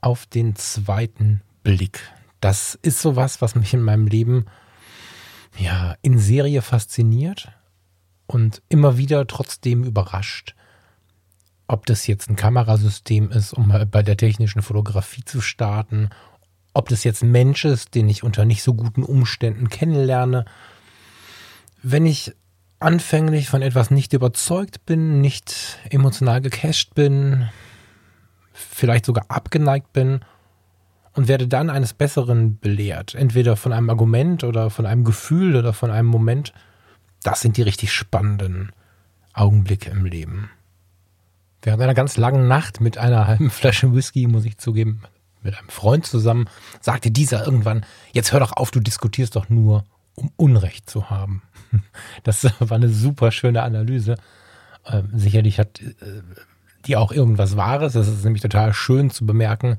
auf den zweiten Blick. Das ist sowas, was mich in meinem Leben ja in Serie fasziniert und immer wieder trotzdem überrascht. Ob das jetzt ein Kamerasystem ist, um bei der technischen Fotografie zu starten, ob das jetzt ein Mensch ist, den ich unter nicht so guten Umständen kennenlerne. Wenn ich anfänglich von etwas nicht überzeugt bin, nicht emotional gecasht bin, vielleicht sogar abgeneigt bin und werde dann eines Besseren belehrt. Entweder von einem Argument oder von einem Gefühl oder von einem Moment. Das sind die richtig spannenden Augenblicke im Leben. Während einer ganz langen Nacht mit einer halben Flasche Whisky, muss ich zugeben, mit einem Freund zusammen, sagte dieser irgendwann, jetzt hör doch auf, du diskutierst doch nur, um Unrecht zu haben. Das war eine super schöne Analyse. Ähm, sicherlich hat äh, die auch irgendwas Wahres. Das ist nämlich total schön zu bemerken.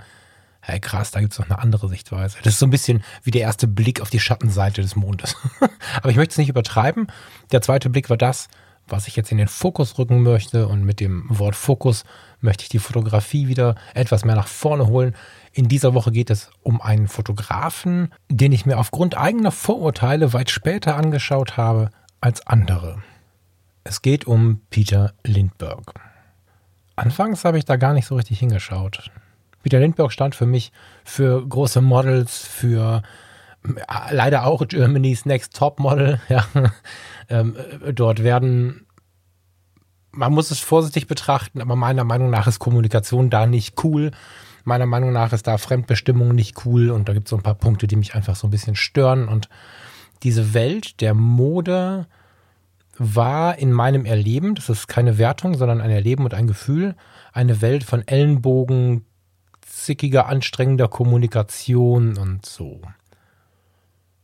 Hey, krass, da gibt es noch eine andere Sichtweise. Das ist so ein bisschen wie der erste Blick auf die Schattenseite des Mondes. Aber ich möchte es nicht übertreiben. Der zweite Blick war das, was ich jetzt in den Fokus rücken möchte. Und mit dem Wort Fokus möchte ich die Fotografie wieder etwas mehr nach vorne holen. In dieser Woche geht es um einen Fotografen, den ich mir aufgrund eigener Vorurteile weit später angeschaut habe als andere. Es geht um Peter Lindbergh. Anfangs habe ich da gar nicht so richtig hingeschaut. Peter Lindbergh stand für mich für große Models, für leider auch Germany's Next Top Model. Ja. Ähm, äh, dort werden, man muss es vorsichtig betrachten, aber meiner Meinung nach ist Kommunikation da nicht cool. Meiner Meinung nach ist da Fremdbestimmung nicht cool und da gibt es so ein paar Punkte, die mich einfach so ein bisschen stören. Und diese Welt der Mode, war in meinem Erleben, das ist keine Wertung, sondern ein Erleben und ein Gefühl, eine Welt von Ellenbogen, zickiger, anstrengender Kommunikation und so.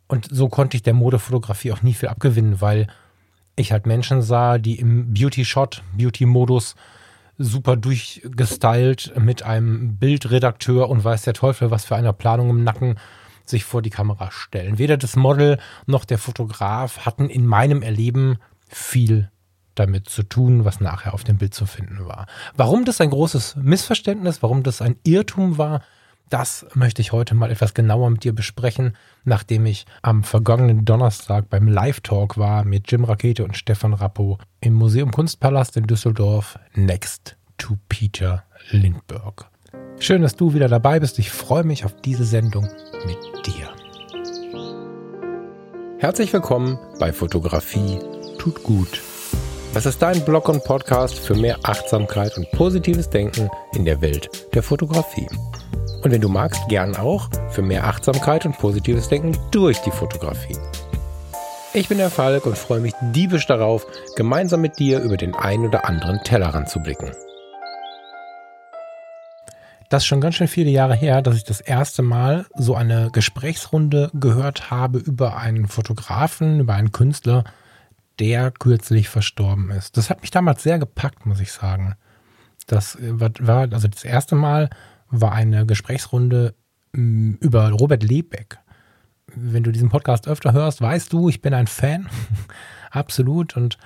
Und so konnte ich der Modefotografie auch nie viel abgewinnen, weil ich halt Menschen sah, die im Beauty-Shot, Beauty-Modus super durchgestylt mit einem Bildredakteur und weiß der Teufel, was für eine Planung im Nacken sich vor die Kamera stellen. Weder das Model noch der Fotograf hatten in meinem Erleben viel damit zu tun, was nachher auf dem Bild zu finden war. Warum das ein großes Missverständnis, warum das ein Irrtum war, das möchte ich heute mal etwas genauer mit dir besprechen, nachdem ich am vergangenen Donnerstag beim Live-Talk war mit Jim Rakete und Stefan Rappo im Museum Kunstpalast in Düsseldorf Next to Peter Lindbergh. Schön, dass du wieder dabei bist. Ich freue mich auf diese Sendung mit dir. Herzlich willkommen bei Fotografie tut gut. Das ist dein Blog und Podcast für mehr Achtsamkeit und positives Denken in der Welt der Fotografie. Und wenn du magst, gern auch für mehr Achtsamkeit und positives Denken durch die Fotografie. Ich bin der Falk und freue mich diebisch darauf, gemeinsam mit dir über den einen oder anderen Tellerrand zu blicken. Das ist schon ganz schön viele Jahre her, dass ich das erste Mal so eine Gesprächsrunde gehört habe über einen Fotografen, über einen Künstler, der kürzlich verstorben ist. Das hat mich damals sehr gepackt, muss ich sagen. Das äh, war, also das erste Mal war eine Gesprächsrunde mm, über Robert Lebeck. Wenn du diesen Podcast öfter hörst, weißt du, ich bin ein Fan. Absolut. Und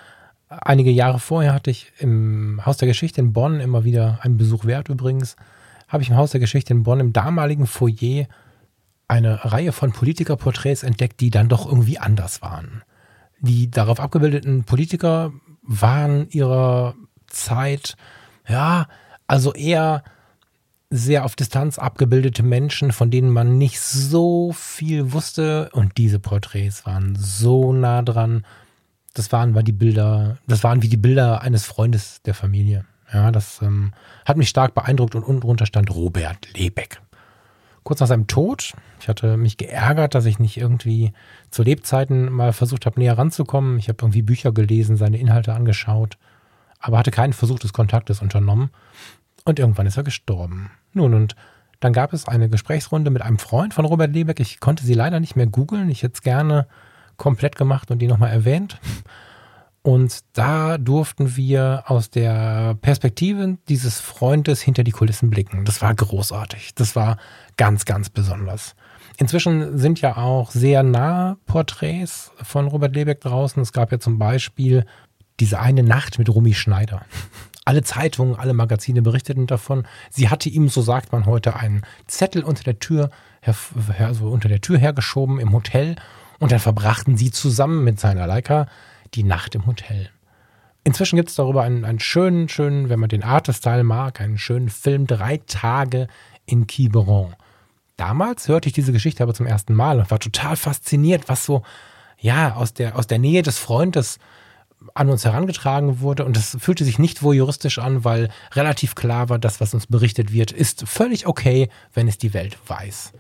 einige Jahre vorher hatte ich im Haus der Geschichte in Bonn immer wieder einen Besuch wert übrigens. Habe ich im Haus der Geschichte in Bonn im damaligen Foyer eine Reihe von Politikerporträts entdeckt, die dann doch irgendwie anders waren die darauf abgebildeten Politiker waren ihrer Zeit, ja, also eher sehr auf Distanz abgebildete Menschen, von denen man nicht so viel wusste. Und diese Porträts waren so nah dran. Das waren war die Bilder, das waren wie die Bilder eines Freundes der Familie. Ja, das ähm, hat mich stark beeindruckt und unten drunter stand Robert Lebeck kurz nach seinem Tod. Ich hatte mich geärgert, dass ich nicht irgendwie zu Lebzeiten mal versucht habe, näher ranzukommen. Ich habe irgendwie Bücher gelesen, seine Inhalte angeschaut, aber hatte keinen Versuch des Kontaktes unternommen. Und irgendwann ist er gestorben. Nun, und dann gab es eine Gesprächsrunde mit einem Freund von Robert Lebeck. Ich konnte sie leider nicht mehr googeln. Ich hätte es gerne komplett gemacht und die nochmal erwähnt. Und da durften wir aus der Perspektive dieses Freundes hinter die Kulissen blicken. Das war großartig. Das war ganz, ganz besonders. Inzwischen sind ja auch sehr nahe Porträts von Robert Lebeck draußen. Es gab ja zum Beispiel diese eine Nacht mit Rumi Schneider. Alle Zeitungen, alle Magazine berichteten davon. Sie hatte ihm, so sagt man heute, einen Zettel unter der Tür, also unter der Tür hergeschoben im Hotel und dann verbrachten sie zusammen mit seiner Leica die Nacht im Hotel. Inzwischen gibt es darüber einen, einen schönen, schönen, wenn man den Artestyle mag, einen schönen Film, drei Tage in Quiberon. Damals hörte ich diese Geschichte aber zum ersten Mal und war total fasziniert, was so, ja, aus der, aus der Nähe des Freundes an uns herangetragen wurde. Und es fühlte sich nicht voyeuristisch an, weil relativ klar war, das, was uns berichtet wird, ist völlig okay, wenn es die Welt weiß.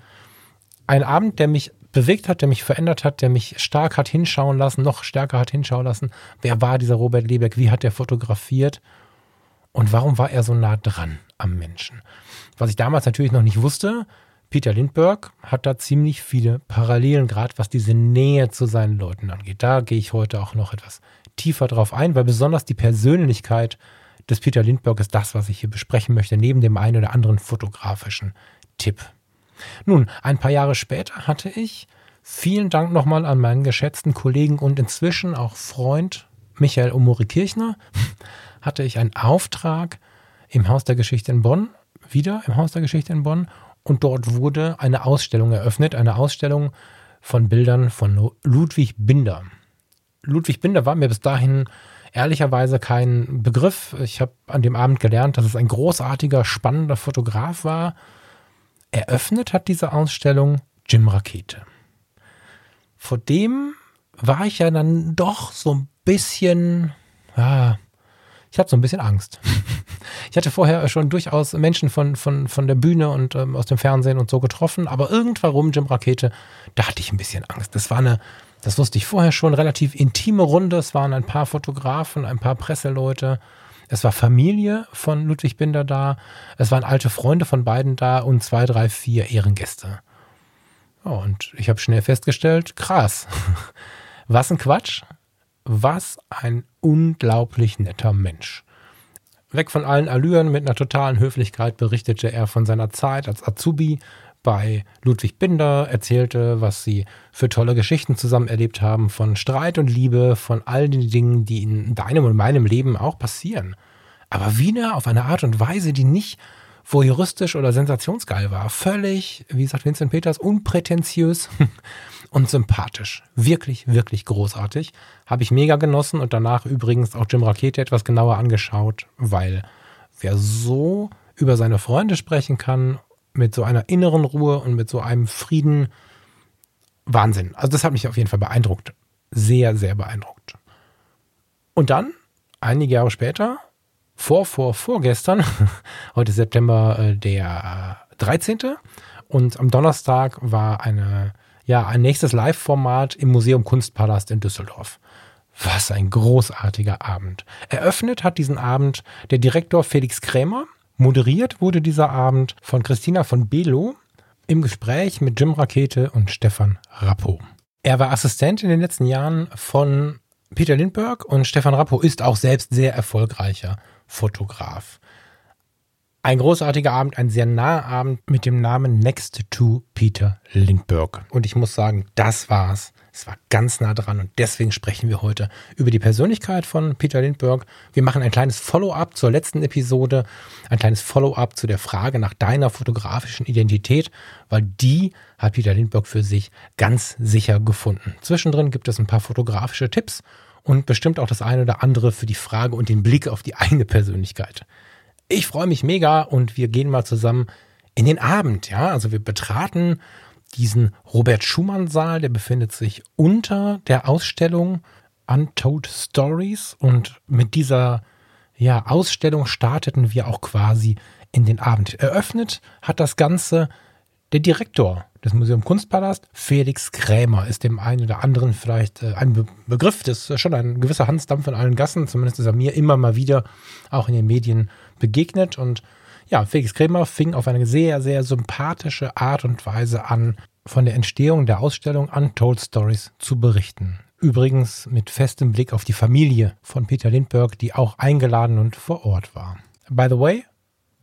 Ein Abend, der mich bewegt hat, der mich verändert hat, der mich stark hat hinschauen lassen, noch stärker hat hinschauen lassen. Wer war dieser Robert Lebeck? Wie hat er fotografiert? Und warum war er so nah dran am Menschen? Was ich damals natürlich noch nicht wusste, Peter Lindbergh hat da ziemlich viele Parallelen, gerade was diese Nähe zu seinen Leuten angeht. Da gehe ich heute auch noch etwas tiefer drauf ein, weil besonders die Persönlichkeit des Peter Lindbergh ist das, was ich hier besprechen möchte, neben dem einen oder anderen fotografischen Tipp. Nun, ein paar Jahre später hatte ich, vielen Dank nochmal an meinen geschätzten Kollegen und inzwischen auch Freund Michael Omori Kirchner, hatte ich einen Auftrag im Haus der Geschichte in Bonn, wieder im Haus der Geschichte in Bonn, und dort wurde eine Ausstellung eröffnet, eine Ausstellung von Bildern von Ludwig Binder. Ludwig Binder war mir bis dahin ehrlicherweise kein Begriff. Ich habe an dem Abend gelernt, dass es ein großartiger, spannender Fotograf war, Eröffnet hat diese Ausstellung Jim Rakete. Vor dem war ich ja dann doch so ein bisschen, ja, ich hatte so ein bisschen Angst. Ich hatte vorher schon durchaus Menschen von, von, von der Bühne und ähm, aus dem Fernsehen und so getroffen, aber irgendwann Jim Rakete, da hatte ich ein bisschen Angst. Das war eine, das wusste ich vorher schon, relativ intime Runde. Es waren ein paar Fotografen, ein paar Presseleute. Es war Familie von Ludwig Binder da, es waren alte Freunde von beiden da und zwei, drei, vier Ehrengäste. Und ich habe schnell festgestellt, krass. Was ein Quatsch. Was ein unglaublich netter Mensch. Weg von allen Allüren mit einer totalen Höflichkeit berichtete er von seiner Zeit als Azubi bei Ludwig Binder, erzählte, was sie für tolle Geschichten zusammen erlebt haben, von Streit und Liebe, von all den Dingen, die in deinem und meinem Leben auch passieren. Aber wieder auf eine Art und Weise, die nicht voyeuristisch oder sensationsgeil war. Völlig, wie sagt Vincent Peters, unprätentiös und sympathisch. Wirklich, wirklich großartig. Habe ich mega genossen und danach übrigens auch Jim Rakete etwas genauer angeschaut, weil wer so über seine Freunde sprechen kann mit so einer inneren Ruhe und mit so einem Frieden. Wahnsinn. Also das hat mich auf jeden Fall beeindruckt. Sehr, sehr beeindruckt. Und dann, einige Jahre später, vor, vor, vorgestern, heute September äh, der 13. Und am Donnerstag war eine, ja, ein nächstes Live-Format im Museum Kunstpalast in Düsseldorf. Was ein großartiger Abend. Eröffnet hat diesen Abend der Direktor Felix Krämer, Moderiert wurde dieser Abend von Christina von Belo im Gespräch mit Jim Rakete und Stefan Rappo. Er war Assistent in den letzten Jahren von Peter Lindbergh und Stefan Rappo ist auch selbst sehr erfolgreicher Fotograf. Ein großartiger Abend, ein sehr naher Abend mit dem Namen Next to Peter Lindbergh. Und ich muss sagen, das war's. Es war ganz nah dran und deswegen sprechen wir heute über die Persönlichkeit von Peter Lindbergh. Wir machen ein kleines Follow-up zur letzten Episode, ein kleines Follow-up zu der Frage nach deiner fotografischen Identität, weil die hat Peter Lindbergh für sich ganz sicher gefunden. Zwischendrin gibt es ein paar fotografische Tipps und bestimmt auch das eine oder andere für die Frage und den Blick auf die eigene Persönlichkeit. Ich freue mich mega und wir gehen mal zusammen in den Abend, ja, also wir betraten diesen Robert Schumann Saal, der befindet sich unter der Ausstellung Untold Stories und mit dieser ja, Ausstellung starteten wir auch quasi in den Abend. Eröffnet hat das Ganze der Direktor des Museum Kunstpalast, Felix Krämer, ist dem einen oder anderen vielleicht äh, ein Be Begriff. Das ist schon ein gewisser Hansdampf in allen Gassen. Zumindest ist er mir immer mal wieder auch in den Medien begegnet. Und ja, Felix Krämer fing auf eine sehr, sehr sympathische Art und Weise an, von der Entstehung der Ausstellung Untold Stories zu berichten. Übrigens mit festem Blick auf die Familie von Peter Lindbergh, die auch eingeladen und vor Ort war. By the way,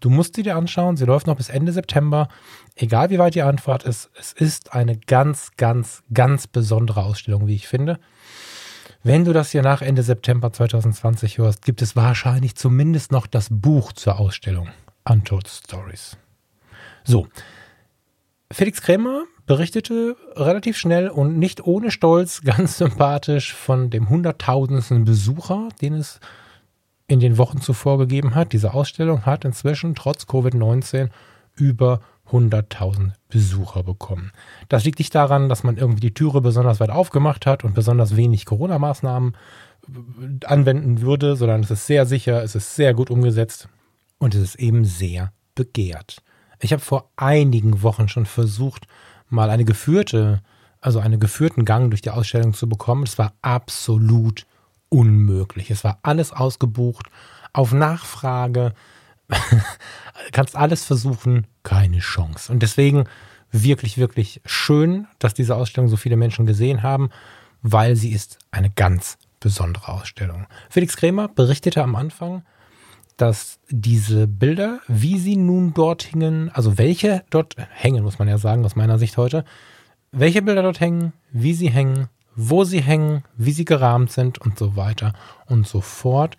du musst sie dir anschauen, sie läuft noch bis Ende September. Egal wie weit die Anfahrt ist, es ist eine ganz, ganz, ganz besondere Ausstellung, wie ich finde. Wenn du das hier nach Ende September 2020 hörst, gibt es wahrscheinlich zumindest noch das Buch zur Ausstellung Untold Stories. So, Felix Krämer berichtete relativ schnell und nicht ohne Stolz, ganz sympathisch von dem hunderttausendsten Besucher, den es in den Wochen zuvor gegeben hat. Diese Ausstellung hat inzwischen trotz Covid-19 über 100.000 Besucher bekommen. Das liegt nicht daran, dass man irgendwie die Türe besonders weit aufgemacht hat und besonders wenig Corona-Maßnahmen äh, anwenden würde, sondern es ist sehr sicher, es ist sehr gut umgesetzt und es ist eben sehr begehrt. Ich habe vor einigen Wochen schon versucht, mal eine geführte, also einen geführten Gang durch die Ausstellung zu bekommen. Es war absolut unmöglich. Es war alles ausgebucht auf Nachfrage. Kannst alles versuchen, keine Chance. Und deswegen wirklich, wirklich schön, dass diese Ausstellung so viele Menschen gesehen haben, weil sie ist eine ganz besondere Ausstellung. Felix Krämer berichtete am Anfang, dass diese Bilder, wie sie nun dort hingen, also welche dort hängen, muss man ja sagen, aus meiner Sicht heute, welche Bilder dort hängen, wie sie hängen, wo sie hängen, wie sie gerahmt sind und so weiter und so fort.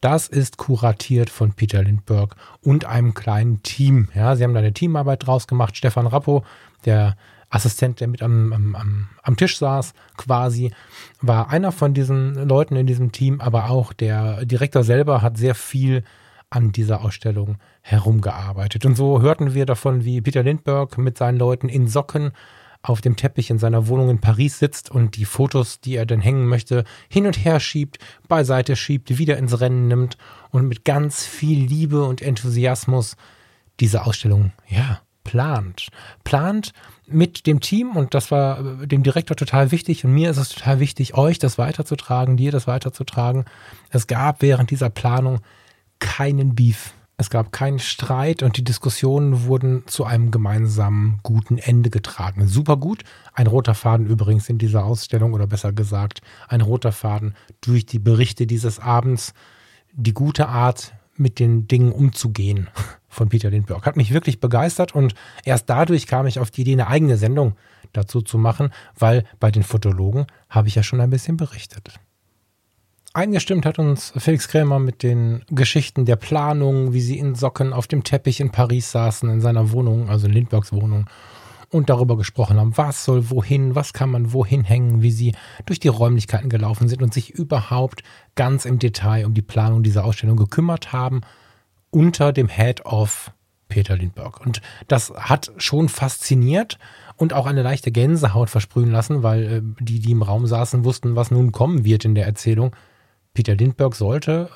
Das ist kuratiert von Peter Lindbergh und einem kleinen Team. Ja, sie haben da eine Teamarbeit draus gemacht. Stefan Rappo, der Assistent, der mit am, am, am Tisch saß, quasi, war einer von diesen Leuten in diesem Team, aber auch der Direktor selber hat sehr viel an dieser Ausstellung herumgearbeitet. Und so hörten wir davon, wie Peter Lindbergh mit seinen Leuten in Socken auf dem Teppich in seiner Wohnung in Paris sitzt und die Fotos, die er denn hängen möchte, hin und her schiebt, beiseite schiebt, wieder ins Rennen nimmt und mit ganz viel Liebe und Enthusiasmus diese Ausstellung, ja, plant. Plant mit dem Team und das war äh, dem Direktor total wichtig und mir ist es total wichtig, euch das weiterzutragen, dir das weiterzutragen. Es gab während dieser Planung keinen Beef. Es gab keinen Streit und die Diskussionen wurden zu einem gemeinsamen guten Ende getragen. Super gut. Ein roter Faden übrigens in dieser Ausstellung oder besser gesagt, ein roter Faden durch die Berichte dieses Abends. Die gute Art, mit den Dingen umzugehen von Peter Lindbergh. Hat mich wirklich begeistert und erst dadurch kam ich auf die Idee, eine eigene Sendung dazu zu machen, weil bei den Fotologen habe ich ja schon ein bisschen berichtet. Eingestimmt hat uns Felix Krämer mit den Geschichten der Planung, wie sie in Socken auf dem Teppich in Paris saßen, in seiner Wohnung, also in Lindberghs Wohnung, und darüber gesprochen haben, was soll wohin, was kann man wohin hängen, wie sie durch die Räumlichkeiten gelaufen sind und sich überhaupt ganz im Detail um die Planung dieser Ausstellung gekümmert haben, unter dem Head of Peter Lindbergh. Und das hat schon fasziniert und auch eine leichte Gänsehaut versprühen lassen, weil äh, die, die im Raum saßen, wussten, was nun kommen wird in der Erzählung. Peter Lindbergh sollte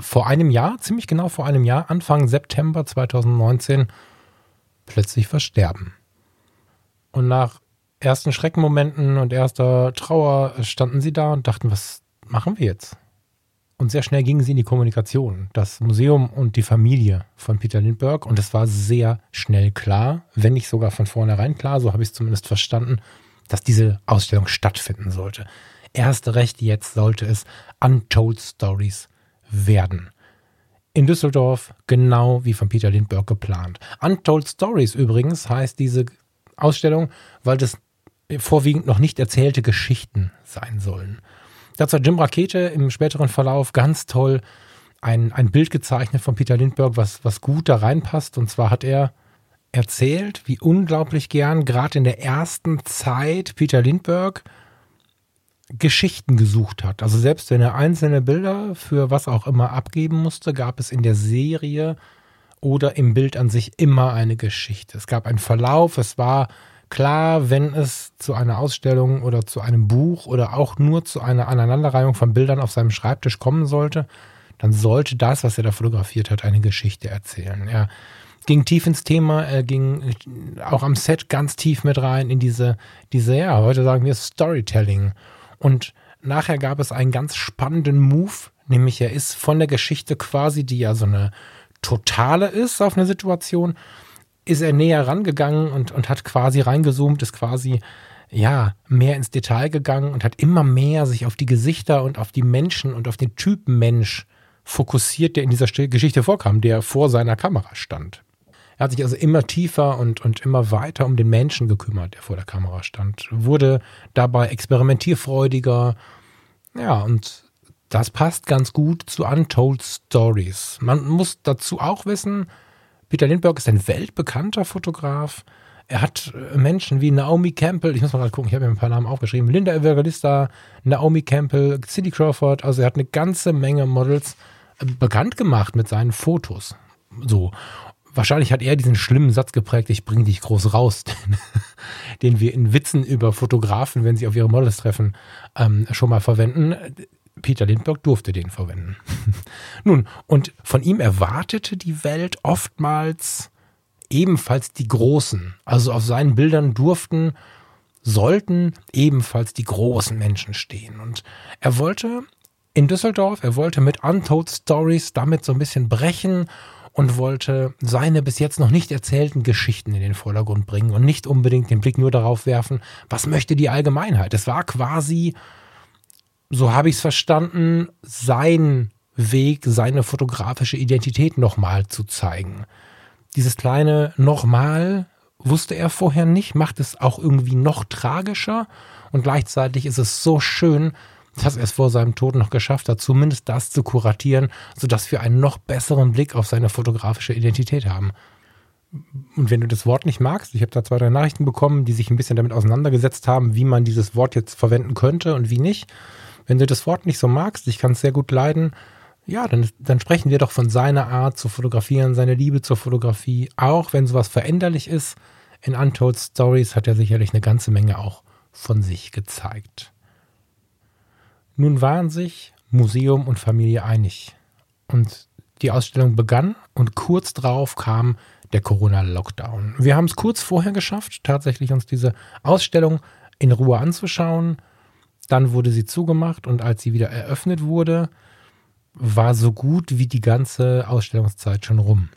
vor einem Jahr, ziemlich genau vor einem Jahr, Anfang September 2019, plötzlich versterben. Und nach ersten Schreckenmomenten und erster Trauer standen sie da und dachten, was machen wir jetzt? Und sehr schnell gingen sie in die Kommunikation, das Museum und die Familie von Peter Lindbergh. Und es war sehr schnell klar, wenn nicht sogar von vornherein klar, so habe ich es zumindest verstanden, dass diese Ausstellung stattfinden sollte. Erst recht jetzt sollte es Untold Stories werden. In Düsseldorf, genau wie von Peter Lindbergh geplant. Untold Stories übrigens heißt diese Ausstellung, weil das vorwiegend noch nicht erzählte Geschichten sein sollen. Dazu hat Jim Rakete im späteren Verlauf ganz toll ein, ein Bild gezeichnet von Peter Lindbergh, was, was gut da reinpasst. Und zwar hat er erzählt, wie unglaublich gern gerade in der ersten Zeit Peter Lindbergh Geschichten gesucht hat. Also selbst wenn er einzelne Bilder für was auch immer abgeben musste, gab es in der Serie oder im Bild an sich immer eine Geschichte. Es gab einen Verlauf, es war klar, wenn es zu einer Ausstellung oder zu einem Buch oder auch nur zu einer Aneinanderreihung von Bildern auf seinem Schreibtisch kommen sollte, dann sollte das, was er da fotografiert hat, eine Geschichte erzählen. Er ging tief ins Thema, er ging auch am Set ganz tief mit rein in diese, diese, ja, heute sagen wir Storytelling. Und nachher gab es einen ganz spannenden Move, nämlich er ist von der Geschichte quasi, die ja so eine totale ist auf eine Situation, ist er näher rangegangen und, und hat quasi reingezoomt, ist quasi ja mehr ins Detail gegangen und hat immer mehr sich auf die Gesichter und auf die Menschen und auf den Typen Mensch fokussiert, der in dieser Geschichte vorkam, der vor seiner Kamera stand. Er hat sich also immer tiefer und, und immer weiter um den Menschen gekümmert, der vor der Kamera stand. Wurde dabei experimentierfreudiger, Ja, und das passt ganz gut zu Untold Stories. Man muss dazu auch wissen, Peter Lindbergh ist ein weltbekannter Fotograf. Er hat äh, Menschen wie Naomi Campbell, ich muss mal gerade gucken, ich habe mir ein paar Namen aufgeschrieben, Linda Evangelista, Naomi Campbell, Cindy Crawford, also er hat eine ganze Menge Models äh, bekannt gemacht mit seinen Fotos. So. Wahrscheinlich hat er diesen schlimmen Satz geprägt, ich bringe dich groß raus, den, den wir in Witzen über Fotografen, wenn sie auf ihre Models treffen, ähm, schon mal verwenden. Peter Lindbergh durfte den verwenden. Nun, und von ihm erwartete die Welt oftmals ebenfalls die Großen. Also auf seinen Bildern durften, sollten ebenfalls die großen Menschen stehen. Und er wollte in Düsseldorf, er wollte mit Untold Stories damit so ein bisschen brechen und wollte seine bis jetzt noch nicht erzählten Geschichten in den Vordergrund bringen und nicht unbedingt den Blick nur darauf werfen, was möchte die Allgemeinheit. Es war quasi so habe ich es verstanden, sein Weg, seine fotografische Identität nochmal zu zeigen. Dieses kleine nochmal wusste er vorher nicht, macht es auch irgendwie noch tragischer und gleichzeitig ist es so schön, dass er es vor seinem Tod noch geschafft hat, zumindest das zu kuratieren, sodass wir einen noch besseren Blick auf seine fotografische Identität haben. Und wenn du das Wort nicht magst, ich habe da zwei, drei Nachrichten bekommen, die sich ein bisschen damit auseinandergesetzt haben, wie man dieses Wort jetzt verwenden könnte und wie nicht. Wenn du das Wort nicht so magst, ich kann es sehr gut leiden, ja, dann, dann sprechen wir doch von seiner Art zu fotografieren, seine Liebe zur Fotografie. Auch wenn sowas veränderlich ist, in Untold Stories hat er sicherlich eine ganze Menge auch von sich gezeigt. Nun waren sich Museum und Familie einig. Und die Ausstellung begann und kurz darauf kam der Corona-Lockdown. Wir haben es kurz vorher geschafft, tatsächlich uns diese Ausstellung in Ruhe anzuschauen. Dann wurde sie zugemacht und als sie wieder eröffnet wurde, war so gut wie die ganze Ausstellungszeit schon rum.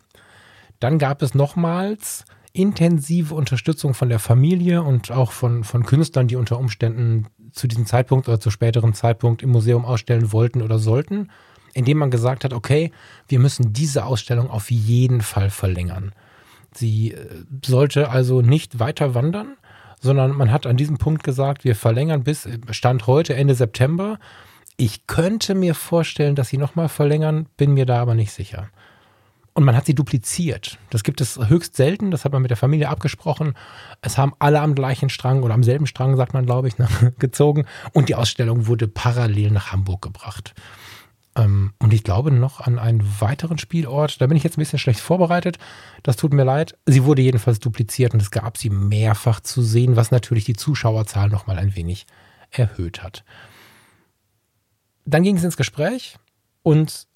Dann gab es nochmals intensive Unterstützung von der Familie und auch von, von Künstlern, die unter Umständen zu diesem Zeitpunkt oder zu späteren Zeitpunkt im Museum ausstellen wollten oder sollten, indem man gesagt hat, okay, wir müssen diese Ausstellung auf jeden Fall verlängern. Sie äh, sollte also nicht weiter wandern, sondern man hat an diesem Punkt gesagt, wir verlängern bis Stand heute Ende September. Ich könnte mir vorstellen, dass sie nochmal verlängern, bin mir da aber nicht sicher. Und man hat sie dupliziert. Das gibt es höchst selten, das hat man mit der Familie abgesprochen. Es haben alle am gleichen Strang oder am selben Strang, sagt man, glaube ich, ne, gezogen. Und die Ausstellung wurde parallel nach Hamburg gebracht. Ähm, und ich glaube noch an einen weiteren Spielort. Da bin ich jetzt ein bisschen schlecht vorbereitet. Das tut mir leid. Sie wurde jedenfalls dupliziert und es gab sie mehrfach zu sehen, was natürlich die Zuschauerzahl noch mal ein wenig erhöht hat. Dann ging es ins Gespräch und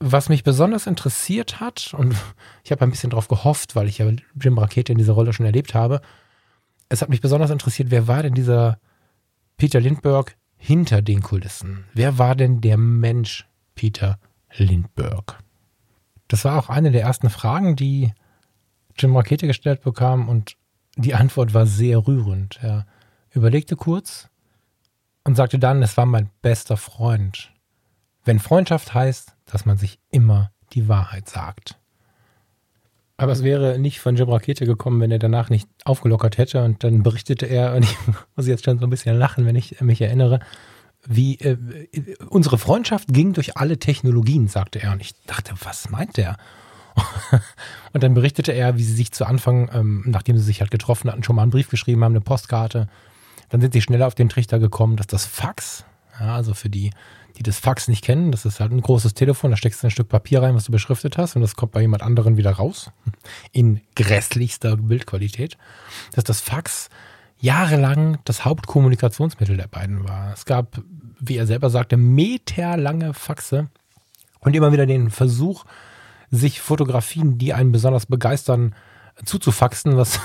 was mich besonders interessiert hat, und ich habe ein bisschen darauf gehofft, weil ich ja Jim Rakete in dieser Rolle schon erlebt habe, es hat mich besonders interessiert, wer war denn dieser Peter Lindbergh hinter den Kulissen? Wer war denn der Mensch Peter Lindbergh? Das war auch eine der ersten Fragen, die Jim Rakete gestellt bekam und die Antwort war sehr rührend. Er überlegte kurz und sagte dann, es war mein bester Freund. Wenn Freundschaft heißt, dass man sich immer die Wahrheit sagt. Aber es wäre nicht von Jim Rakete gekommen, wenn er danach nicht aufgelockert hätte. Und dann berichtete er, und ich muss jetzt schon so ein bisschen lachen, wenn ich mich erinnere, wie äh, unsere Freundschaft ging durch alle Technologien, sagte er. Und ich dachte, was meint der? und dann berichtete er, wie sie sich zu Anfang, ähm, nachdem sie sich halt getroffen hatten, schon mal einen Brief geschrieben haben, eine Postkarte. Dann sind sie schneller auf den Trichter gekommen, dass das Fax, ja, also für die, die das Fax nicht kennen, das ist halt ein großes Telefon, da steckst du ein Stück Papier rein, was du beschriftet hast, und das kommt bei jemand anderen wieder raus. In grässlichster Bildqualität. Dass das Fax jahrelang das Hauptkommunikationsmittel der beiden war. Es gab, wie er selber sagte, meterlange Faxe und immer wieder den Versuch, sich Fotografien, die einen besonders begeistern, zuzufaxen, was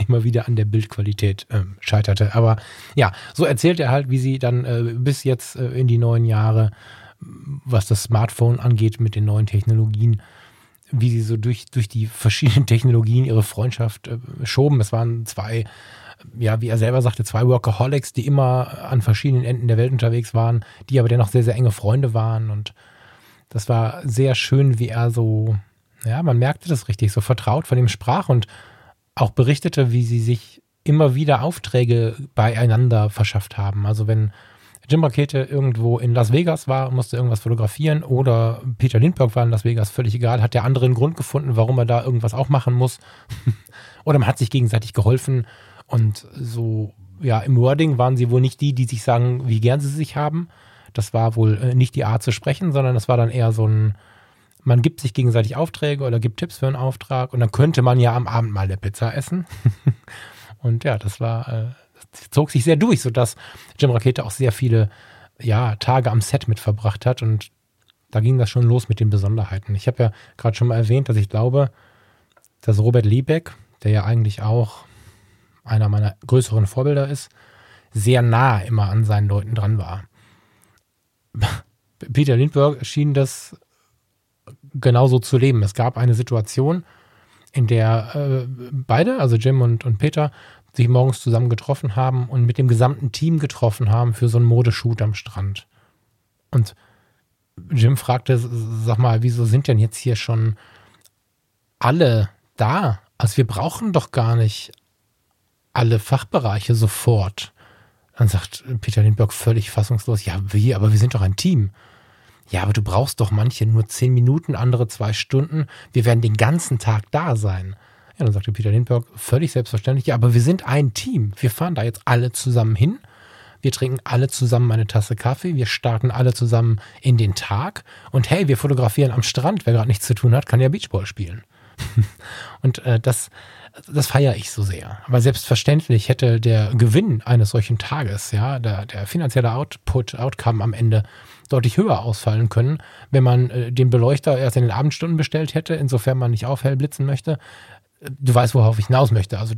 immer wieder an der Bildqualität äh, scheiterte. Aber ja, so erzählt er halt, wie sie dann äh, bis jetzt äh, in die neuen Jahre, was das Smartphone angeht, mit den neuen Technologien, wie sie so durch, durch die verschiedenen Technologien ihre Freundschaft äh, schoben. Es waren zwei ja, wie er selber sagte, zwei Workaholics, die immer an verschiedenen Enden der Welt unterwegs waren, die aber dennoch sehr, sehr enge Freunde waren. Und das war sehr schön, wie er so, ja, man merkte das richtig, so vertraut von ihm sprach und auch berichtete, wie sie sich immer wieder Aufträge beieinander verschafft haben. Also wenn Jim Rakete irgendwo in Las Vegas war, musste irgendwas fotografieren oder Peter Lindbergh war in Las Vegas, völlig egal, hat der andere einen Grund gefunden, warum er da irgendwas auch machen muss. oder man hat sich gegenseitig geholfen und so, ja, im Wording waren sie wohl nicht die, die sich sagen, wie gern sie sich haben. Das war wohl äh, nicht die Art zu sprechen, sondern das war dann eher so ein, man gibt sich gegenseitig Aufträge oder gibt Tipps für einen Auftrag und dann könnte man ja am Abend mal eine Pizza essen. und ja, das war, äh, zog sich sehr durch, sodass Jim Rakete auch sehr viele ja, Tage am Set mit verbracht hat und da ging das schon los mit den Besonderheiten. Ich habe ja gerade schon mal erwähnt, dass ich glaube, dass Robert Liebeck, der ja eigentlich auch einer meiner größeren Vorbilder ist, sehr nah immer an seinen Leuten dran war. Peter Lindbergh schien das genauso zu leben. Es gab eine Situation, in der äh, beide, also Jim und, und Peter, sich morgens zusammen getroffen haben und mit dem gesamten Team getroffen haben für so einen Modeshoot am Strand. Und Jim fragte, sag mal, wieso sind denn jetzt hier schon alle da? Also wir brauchen doch gar nicht alle Fachbereiche sofort. Dann sagt Peter Lindbergh völlig fassungslos, ja, wie, aber wir sind doch ein Team. Ja, aber du brauchst doch manche nur zehn Minuten, andere zwei Stunden. Wir werden den ganzen Tag da sein. Ja, dann sagte Peter Lindbergh völlig selbstverständlich, ja, aber wir sind ein Team. Wir fahren da jetzt alle zusammen hin. Wir trinken alle zusammen eine Tasse Kaffee. Wir starten alle zusammen in den Tag. Und hey, wir fotografieren am Strand. Wer gerade nichts zu tun hat, kann ja Beachball spielen. und äh, das, das feiere ich so sehr. Aber selbstverständlich hätte der Gewinn eines solchen Tages, ja, der, der finanzielle Output, Outcome am Ende deutlich höher ausfallen können, wenn man äh, den Beleuchter erst in den Abendstunden bestellt hätte, insofern man nicht aufhell blitzen möchte, du weißt, worauf ich hinaus möchte. Also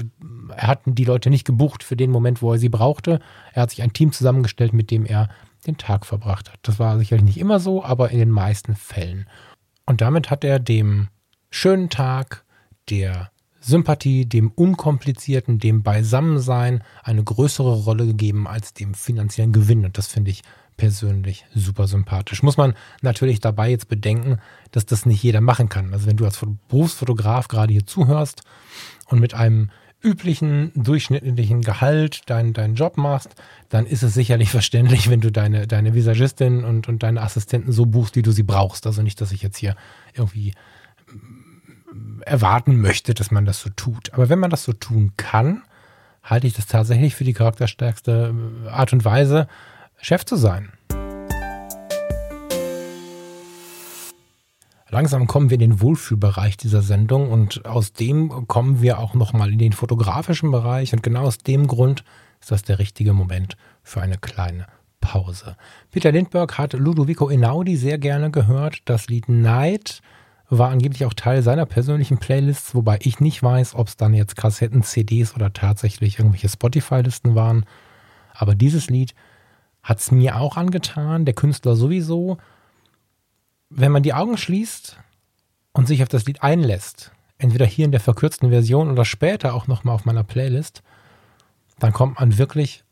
er hat die Leute nicht gebucht für den Moment, wo er sie brauchte. Er hat sich ein Team zusammengestellt, mit dem er den Tag verbracht hat. Das war sicherlich nicht immer so, aber in den meisten Fällen. Und damit hat er dem schönen Tag, der Sympathie, dem Unkomplizierten, dem Beisammensein eine größere Rolle gegeben als dem finanziellen Gewinn. Und das finde ich persönlich super sympathisch. Muss man natürlich dabei jetzt bedenken, dass das nicht jeder machen kann. Also wenn du als Berufsfotograf gerade hier zuhörst und mit einem üblichen durchschnittlichen Gehalt deinen deinen Job machst, dann ist es sicherlich verständlich, wenn du deine, deine Visagistin und, und deine Assistenten so buchst, wie du sie brauchst. Also nicht, dass ich jetzt hier irgendwie erwarten möchte, dass man das so tut. Aber wenn man das so tun kann, halte ich das tatsächlich für die charakterstärkste Art und Weise, Chef zu sein. Langsam kommen wir in den Wohlfühlbereich dieser Sendung und aus dem kommen wir auch nochmal in den fotografischen Bereich und genau aus dem Grund ist das der richtige Moment für eine kleine Pause. Peter Lindbergh hat Ludovico Einaudi sehr gerne gehört. Das Lied Night war angeblich auch Teil seiner persönlichen Playlists, wobei ich nicht weiß, ob es dann jetzt Kassetten, CDs oder tatsächlich irgendwelche Spotify-Listen waren. Aber dieses Lied hat es mir auch angetan, der Künstler sowieso. Wenn man die Augen schließt und sich auf das Lied einlässt, entweder hier in der verkürzten Version oder später auch nochmal auf meiner Playlist, dann kommt man wirklich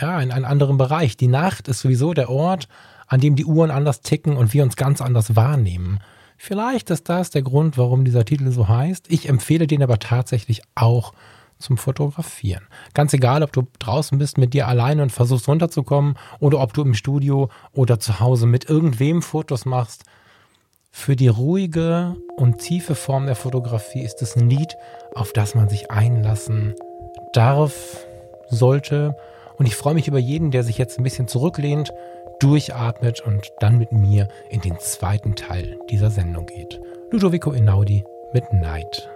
ja, in einen anderen Bereich. Die Nacht ist sowieso der Ort, an dem die Uhren anders ticken und wir uns ganz anders wahrnehmen. Vielleicht ist das der Grund, warum dieser Titel so heißt. Ich empfehle den aber tatsächlich auch zum Fotografieren. Ganz egal, ob du draußen bist mit dir alleine und versuchst runterzukommen oder ob du im Studio oder zu Hause mit irgendwem Fotos machst. Für die ruhige und tiefe Form der Fotografie ist es ein Lied, auf das man sich einlassen darf, sollte. Und ich freue mich über jeden, der sich jetzt ein bisschen zurücklehnt, durchatmet und dann mit mir in den zweiten Teil dieser Sendung geht. Ludovico Einaudi mit Night.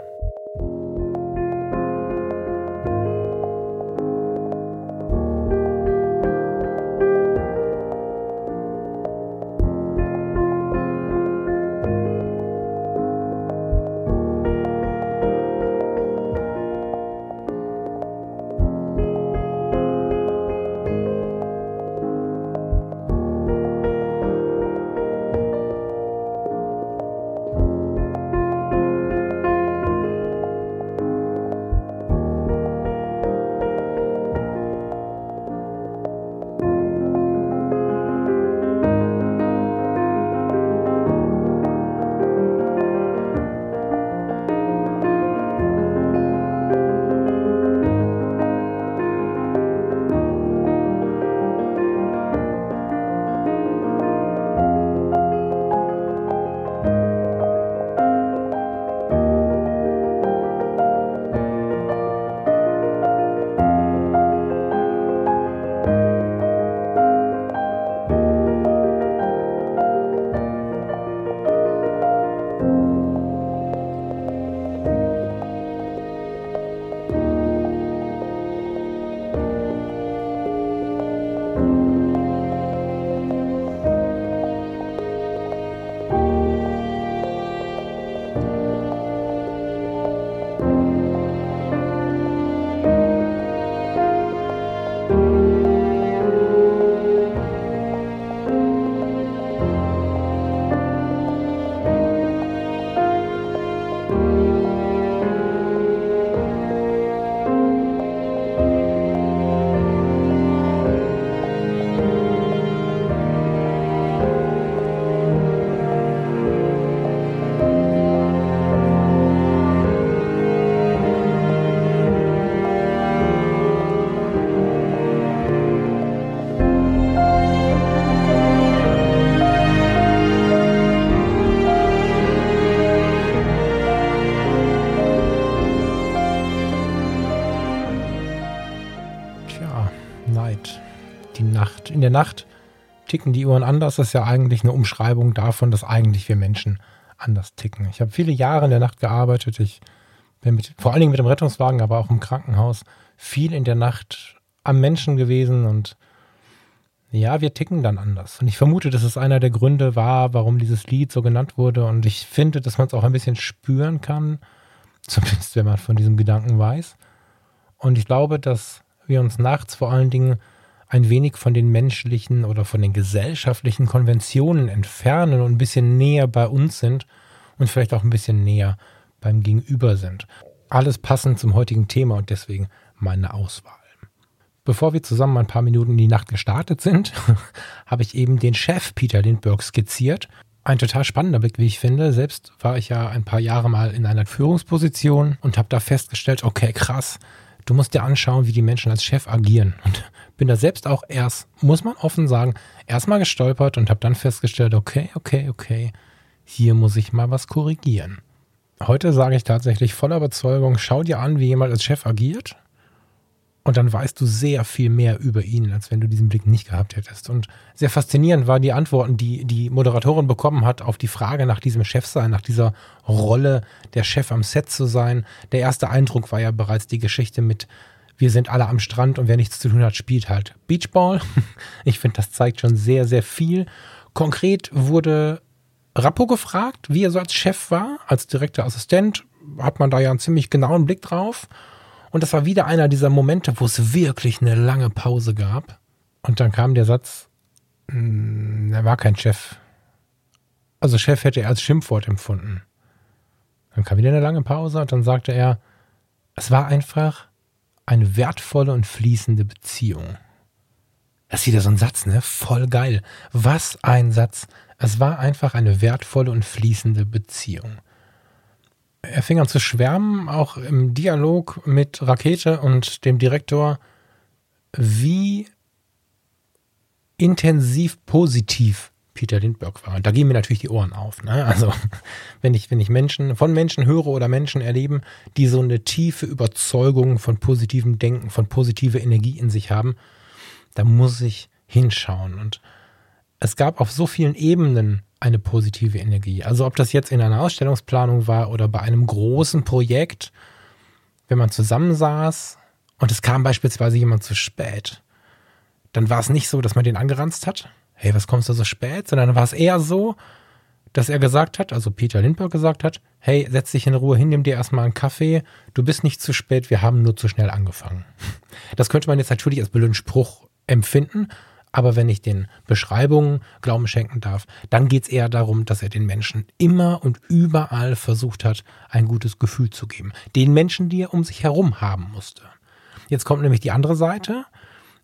Der Nacht ticken die Uhren anders. Das ist ja eigentlich eine Umschreibung davon, dass eigentlich wir Menschen anders ticken. Ich habe viele Jahre in der Nacht gearbeitet. Ich bin mit, vor allen Dingen mit dem Rettungswagen, aber auch im Krankenhaus viel in der Nacht am Menschen gewesen und ja, wir ticken dann anders. Und ich vermute, dass es einer der Gründe war, warum dieses Lied so genannt wurde. Und ich finde, dass man es auch ein bisschen spüren kann, zumindest wenn man von diesem Gedanken weiß. Und ich glaube, dass wir uns nachts vor allen Dingen ein wenig von den menschlichen oder von den gesellschaftlichen Konventionen entfernen und ein bisschen näher bei uns sind und vielleicht auch ein bisschen näher beim Gegenüber sind. Alles passend zum heutigen Thema und deswegen meine Auswahl. Bevor wir zusammen ein paar Minuten in die Nacht gestartet sind, habe ich eben den Chef Peter Lindbergh skizziert. Ein total spannender Blick, wie ich finde. Selbst war ich ja ein paar Jahre mal in einer Führungsposition und habe da festgestellt, okay, krass, du musst dir anschauen, wie die Menschen als Chef agieren. Und bin da selbst auch erst, muss man offen sagen, erstmal gestolpert und habe dann festgestellt, okay, okay, okay, hier muss ich mal was korrigieren. Heute sage ich tatsächlich voller Überzeugung, schau dir an, wie jemand als Chef agiert und dann weißt du sehr viel mehr über ihn, als wenn du diesen Blick nicht gehabt hättest. Und sehr faszinierend waren die Antworten, die die Moderatorin bekommen hat auf die Frage nach diesem Chefsein, nach dieser Rolle, der Chef am Set zu sein. Der erste Eindruck war ja bereits die Geschichte mit wir sind alle am Strand und wer nichts zu tun hat, spielt halt Beachball. Ich finde, das zeigt schon sehr, sehr viel. Konkret wurde Rappo gefragt, wie er so als Chef war, als direkter Assistent. Hat man da ja einen ziemlich genauen Blick drauf. Und das war wieder einer dieser Momente, wo es wirklich eine lange Pause gab. Und dann kam der Satz, hm, er war kein Chef. Also Chef hätte er als Schimpfwort empfunden. Dann kam wieder eine lange Pause und dann sagte er, es war einfach eine wertvolle und fließende Beziehung. Das ist wieder so ein Satz, ne? Voll geil. Was ein Satz. Es war einfach eine wertvolle und fließende Beziehung er fing an zu schwärmen, auch im Dialog mit Rakete und dem Direktor, wie intensiv positiv Peter Lindbergh war. Und da gehen mir natürlich die Ohren auf. Ne? Also wenn ich, wenn ich Menschen, von Menschen höre oder Menschen erleben, die so eine tiefe Überzeugung von positivem Denken, von positiver Energie in sich haben, da muss ich hinschauen. Und es gab auf so vielen Ebenen eine positive Energie. Also ob das jetzt in einer Ausstellungsplanung war oder bei einem großen Projekt, wenn man zusammensaß und es kam beispielsweise jemand zu spät, dann war es nicht so, dass man den angeranzt hat. Hey, was kommst du so spät? Sondern dann war es eher so, dass er gesagt hat, also Peter Lindbergh gesagt hat, hey, setz dich in Ruhe hin, nimm dir erstmal einen Kaffee, du bist nicht zu spät, wir haben nur zu schnell angefangen. Das könnte man jetzt natürlich als blöden Spruch empfinden, aber wenn ich den Beschreibungen Glauben schenken darf, dann geht es eher darum, dass er den Menschen immer und überall versucht hat, ein gutes Gefühl zu geben. Den Menschen, die er um sich herum haben musste. Jetzt kommt nämlich die andere Seite.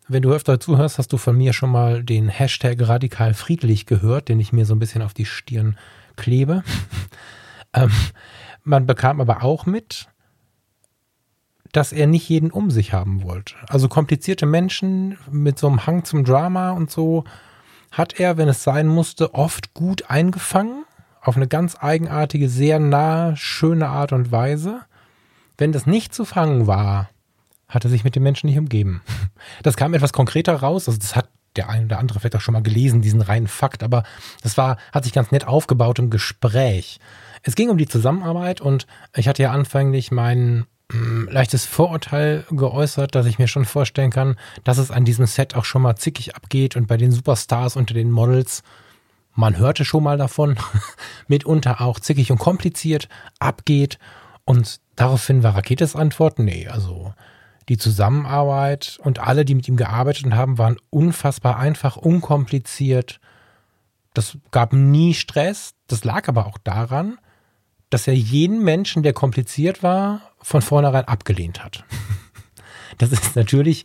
Wenn du öfter zuhörst, hast du von mir schon mal den Hashtag radikal friedlich gehört, den ich mir so ein bisschen auf die Stirn klebe. ähm, man bekam aber auch mit, dass er nicht jeden um sich haben wollte. Also komplizierte Menschen mit so einem Hang zum Drama und so hat er, wenn es sein musste, oft gut eingefangen, auf eine ganz eigenartige, sehr nahe, schöne Art und Weise. Wenn das nicht zu fangen war, hat er sich mit den Menschen nicht umgeben. Das kam etwas konkreter raus, also das hat der eine oder andere vielleicht auch schon mal gelesen, diesen reinen Fakt, aber das war, hat sich ganz nett aufgebaut im Gespräch. Es ging um die Zusammenarbeit und ich hatte ja anfänglich meinen leichtes Vorurteil geäußert, dass ich mir schon vorstellen kann, dass es an diesem Set auch schon mal zickig abgeht und bei den Superstars unter den Models, man hörte schon mal davon, mitunter auch zickig und kompliziert abgeht. Und daraufhin war Raketes Antwort, nee, also die Zusammenarbeit und alle, die mit ihm gearbeitet haben, waren unfassbar einfach, unkompliziert. Das gab nie Stress. Das lag aber auch daran, dass er jeden Menschen, der kompliziert war, von vornherein abgelehnt hat. Das ist natürlich,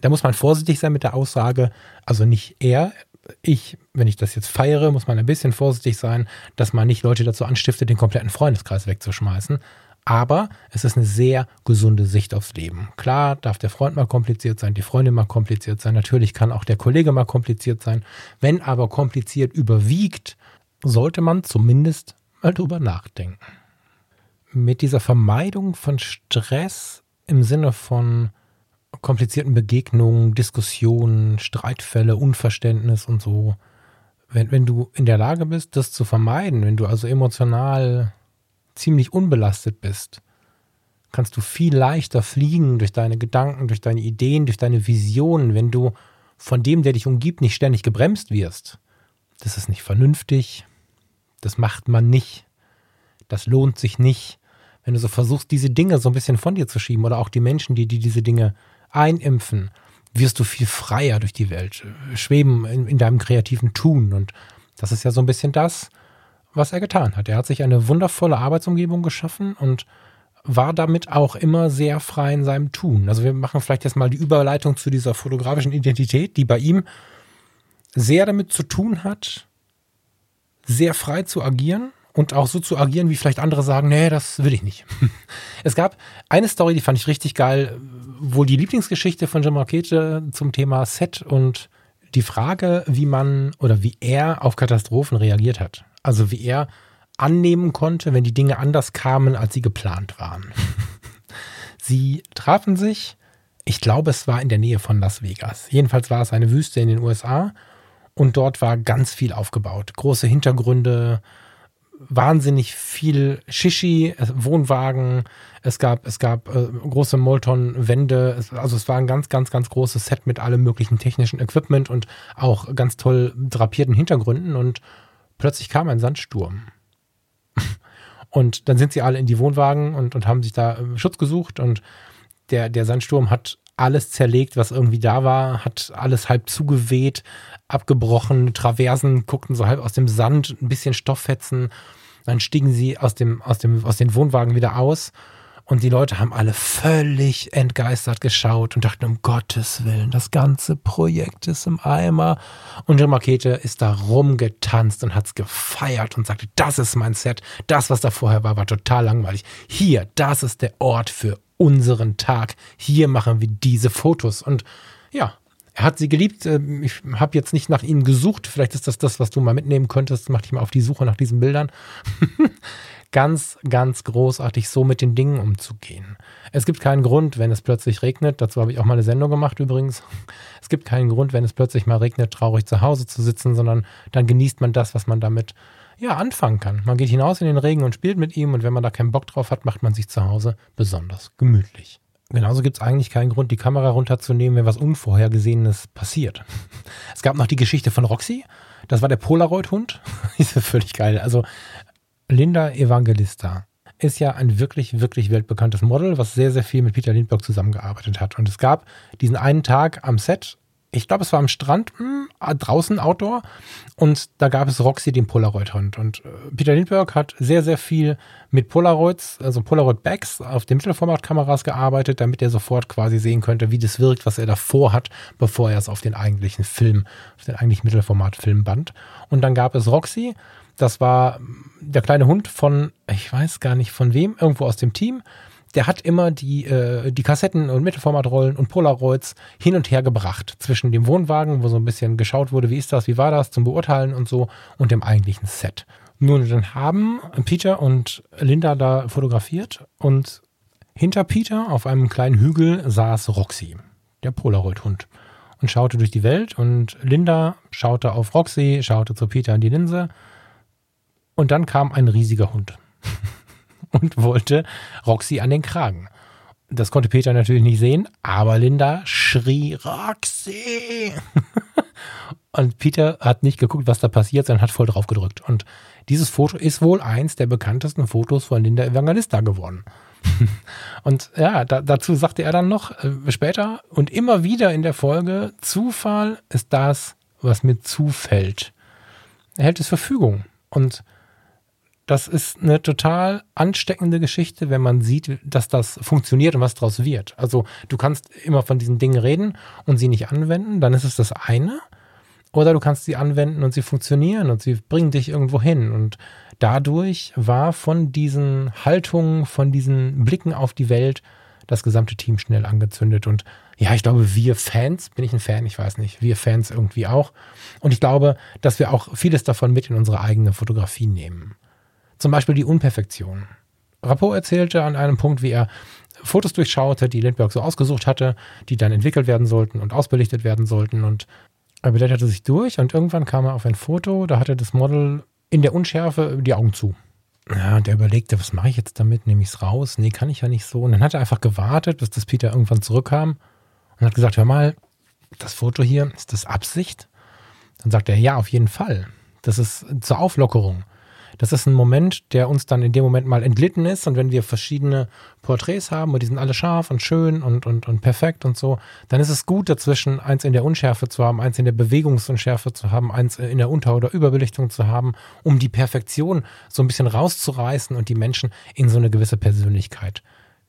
da muss man vorsichtig sein mit der Aussage, also nicht er, ich, wenn ich das jetzt feiere, muss man ein bisschen vorsichtig sein, dass man nicht Leute dazu anstiftet, den kompletten Freundeskreis wegzuschmeißen. Aber es ist eine sehr gesunde Sicht aufs Leben. Klar darf der Freund mal kompliziert sein, die Freundin mal kompliziert sein, natürlich kann auch der Kollege mal kompliziert sein. Wenn aber kompliziert überwiegt, sollte man zumindest mal drüber nachdenken mit dieser Vermeidung von Stress im Sinne von komplizierten Begegnungen, Diskussionen, Streitfälle, Unverständnis und so. Wenn, wenn du in der Lage bist, das zu vermeiden, wenn du also emotional ziemlich unbelastet bist, kannst du viel leichter fliegen durch deine Gedanken, durch deine Ideen, durch deine Visionen, wenn du von dem, der dich umgibt, nicht ständig gebremst wirst. Das ist nicht vernünftig, das macht man nicht, das lohnt sich nicht. Wenn du so versuchst, diese Dinge so ein bisschen von dir zu schieben oder auch die Menschen, die, die diese Dinge einimpfen, wirst du viel freier durch die Welt schweben in, in deinem kreativen Tun. Und das ist ja so ein bisschen das, was er getan hat. Er hat sich eine wundervolle Arbeitsumgebung geschaffen und war damit auch immer sehr frei in seinem Tun. Also wir machen vielleicht jetzt mal die Überleitung zu dieser fotografischen Identität, die bei ihm sehr damit zu tun hat, sehr frei zu agieren und auch so zu agieren, wie vielleicht andere sagen, nee, das will ich nicht. Es gab eine Story, die fand ich richtig geil, wohl die Lieblingsgeschichte von Jim Markete zum Thema Set und die Frage, wie man oder wie er auf Katastrophen reagiert hat. Also wie er annehmen konnte, wenn die Dinge anders kamen, als sie geplant waren. sie trafen sich, ich glaube, es war in der Nähe von Las Vegas. Jedenfalls war es eine Wüste in den USA und dort war ganz viel aufgebaut. Große Hintergründe, wahnsinnig viel Shishi, Wohnwagen, es gab, es gab äh, große Molton-Wände, also es war ein ganz, ganz, ganz großes Set mit allem möglichen technischen Equipment und auch ganz toll drapierten Hintergründen und plötzlich kam ein Sandsturm. Und dann sind sie alle in die Wohnwagen und, und haben sich da äh, Schutz gesucht und der, der Sandsturm hat alles zerlegt, was irgendwie da war, hat alles halb zugeweht, abgebrochen, Traversen guckten so halb aus dem Sand, ein bisschen Stofffetzen. Dann stiegen sie aus, dem, aus, dem, aus den Wohnwagen wieder aus und die Leute haben alle völlig entgeistert geschaut und dachten, um Gottes Willen, das ganze Projekt ist im Eimer. Und Jim Makete ist da rumgetanzt und hat es gefeiert und sagte, das ist mein Set. Das, was da vorher war, war total langweilig. Hier, das ist der Ort für unseren Tag. Hier machen wir diese Fotos. Und ja, er hat sie geliebt. Ähm, ich habe jetzt nicht nach ihnen gesucht. Vielleicht ist das das, was du mal mitnehmen könntest. Mach dich mal auf die Suche nach diesen Bildern. ganz, ganz großartig, so mit den Dingen umzugehen. Es gibt keinen Grund, wenn es plötzlich regnet, dazu habe ich auch mal eine Sendung gemacht übrigens, es gibt keinen Grund, wenn es plötzlich mal regnet, traurig zu Hause zu sitzen, sondern dann genießt man das, was man damit ja, anfangen kann. Man geht hinaus in den Regen und spielt mit ihm und wenn man da keinen Bock drauf hat, macht man sich zu Hause besonders gemütlich. Genauso gibt es eigentlich keinen Grund, die Kamera runterzunehmen, wenn was Unvorhergesehenes passiert. Es gab noch die Geschichte von Roxy. Das war der Polaroid-Hund. ist ja völlig geil. Also Linda Evangelista ist ja ein wirklich, wirklich weltbekanntes Model, was sehr, sehr viel mit Peter Lindbergh zusammengearbeitet hat. Und es gab diesen einen Tag am Set, ich glaube, es war am Strand, mh, hm, draußen Outdoor, und da gab es Roxy, den Polaroid-Hund. Und äh, Peter Lindbergh hat sehr, sehr viel mit Polaroids, also Polaroid-Bags auf den Mittelformatkameras gearbeitet, damit er sofort quasi sehen könnte, wie das wirkt, was er davor hat, bevor er es auf den eigentlichen Film, auf den eigentlichen Mittelformat-Film band. Und dann gab es Roxy, das war der kleine Hund von, ich weiß gar nicht von wem, irgendwo aus dem Team. Der hat immer die, äh, die Kassetten und Mittelformatrollen und Polaroids hin und her gebracht zwischen dem Wohnwagen, wo so ein bisschen geschaut wurde, wie ist das, wie war das zum Beurteilen und so, und dem eigentlichen Set. Nun, dann haben Peter und Linda da fotografiert und hinter Peter auf einem kleinen Hügel saß Roxy, der Polaroid-Hund, und schaute durch die Welt und Linda schaute auf Roxy, schaute zu Peter in die Linse und dann kam ein riesiger Hund und wollte Roxy an den Kragen. Das konnte Peter natürlich nicht sehen, aber Linda schrie Roxy. und Peter hat nicht geguckt, was da passiert, sondern hat voll drauf gedrückt. Und dieses Foto ist wohl eins der bekanntesten Fotos von Linda Evangelista geworden. und ja, da, dazu sagte er dann noch äh, später und immer wieder in der Folge, Zufall ist das, was mir zufällt. Er hält es Verfügung. Und das ist eine total ansteckende Geschichte, wenn man sieht, dass das funktioniert und was daraus wird. Also du kannst immer von diesen Dingen reden und sie nicht anwenden, dann ist es das eine. Oder du kannst sie anwenden und sie funktionieren und sie bringen dich irgendwo hin. Und dadurch war von diesen Haltungen, von diesen Blicken auf die Welt das gesamte Team schnell angezündet. Und ja, ich glaube, wir Fans, bin ich ein Fan, ich weiß nicht, wir Fans irgendwie auch. Und ich glaube, dass wir auch vieles davon mit in unsere eigene Fotografie nehmen. Zum Beispiel die Unperfektion. Rapport erzählte an einem Punkt, wie er Fotos durchschaute, die Lindbergh so ausgesucht hatte, die dann entwickelt werden sollten und ausbelichtet werden sollten. Und er blätterte sich durch und irgendwann kam er auf ein Foto, da hatte das Model in der Unschärfe die Augen zu. Ja, und er überlegte, was mache ich jetzt damit? Nehme ich es raus? Nee, kann ich ja nicht so. Und dann hat er einfach gewartet, bis das Peter irgendwann zurückkam und hat gesagt, hör mal, das Foto hier, ist das Absicht? Dann sagt er, ja, auf jeden Fall. Das ist zur Auflockerung das ist ein Moment, der uns dann in dem Moment mal entglitten ist. Und wenn wir verschiedene Porträts haben und die sind alle scharf und schön und, und, und perfekt und so, dann ist es gut, dazwischen eins in der Unschärfe zu haben, eins in der Bewegungsunschärfe zu haben, eins in der Unter- oder Überbelichtung zu haben, um die Perfektion so ein bisschen rauszureißen und die Menschen in so eine gewisse Persönlichkeit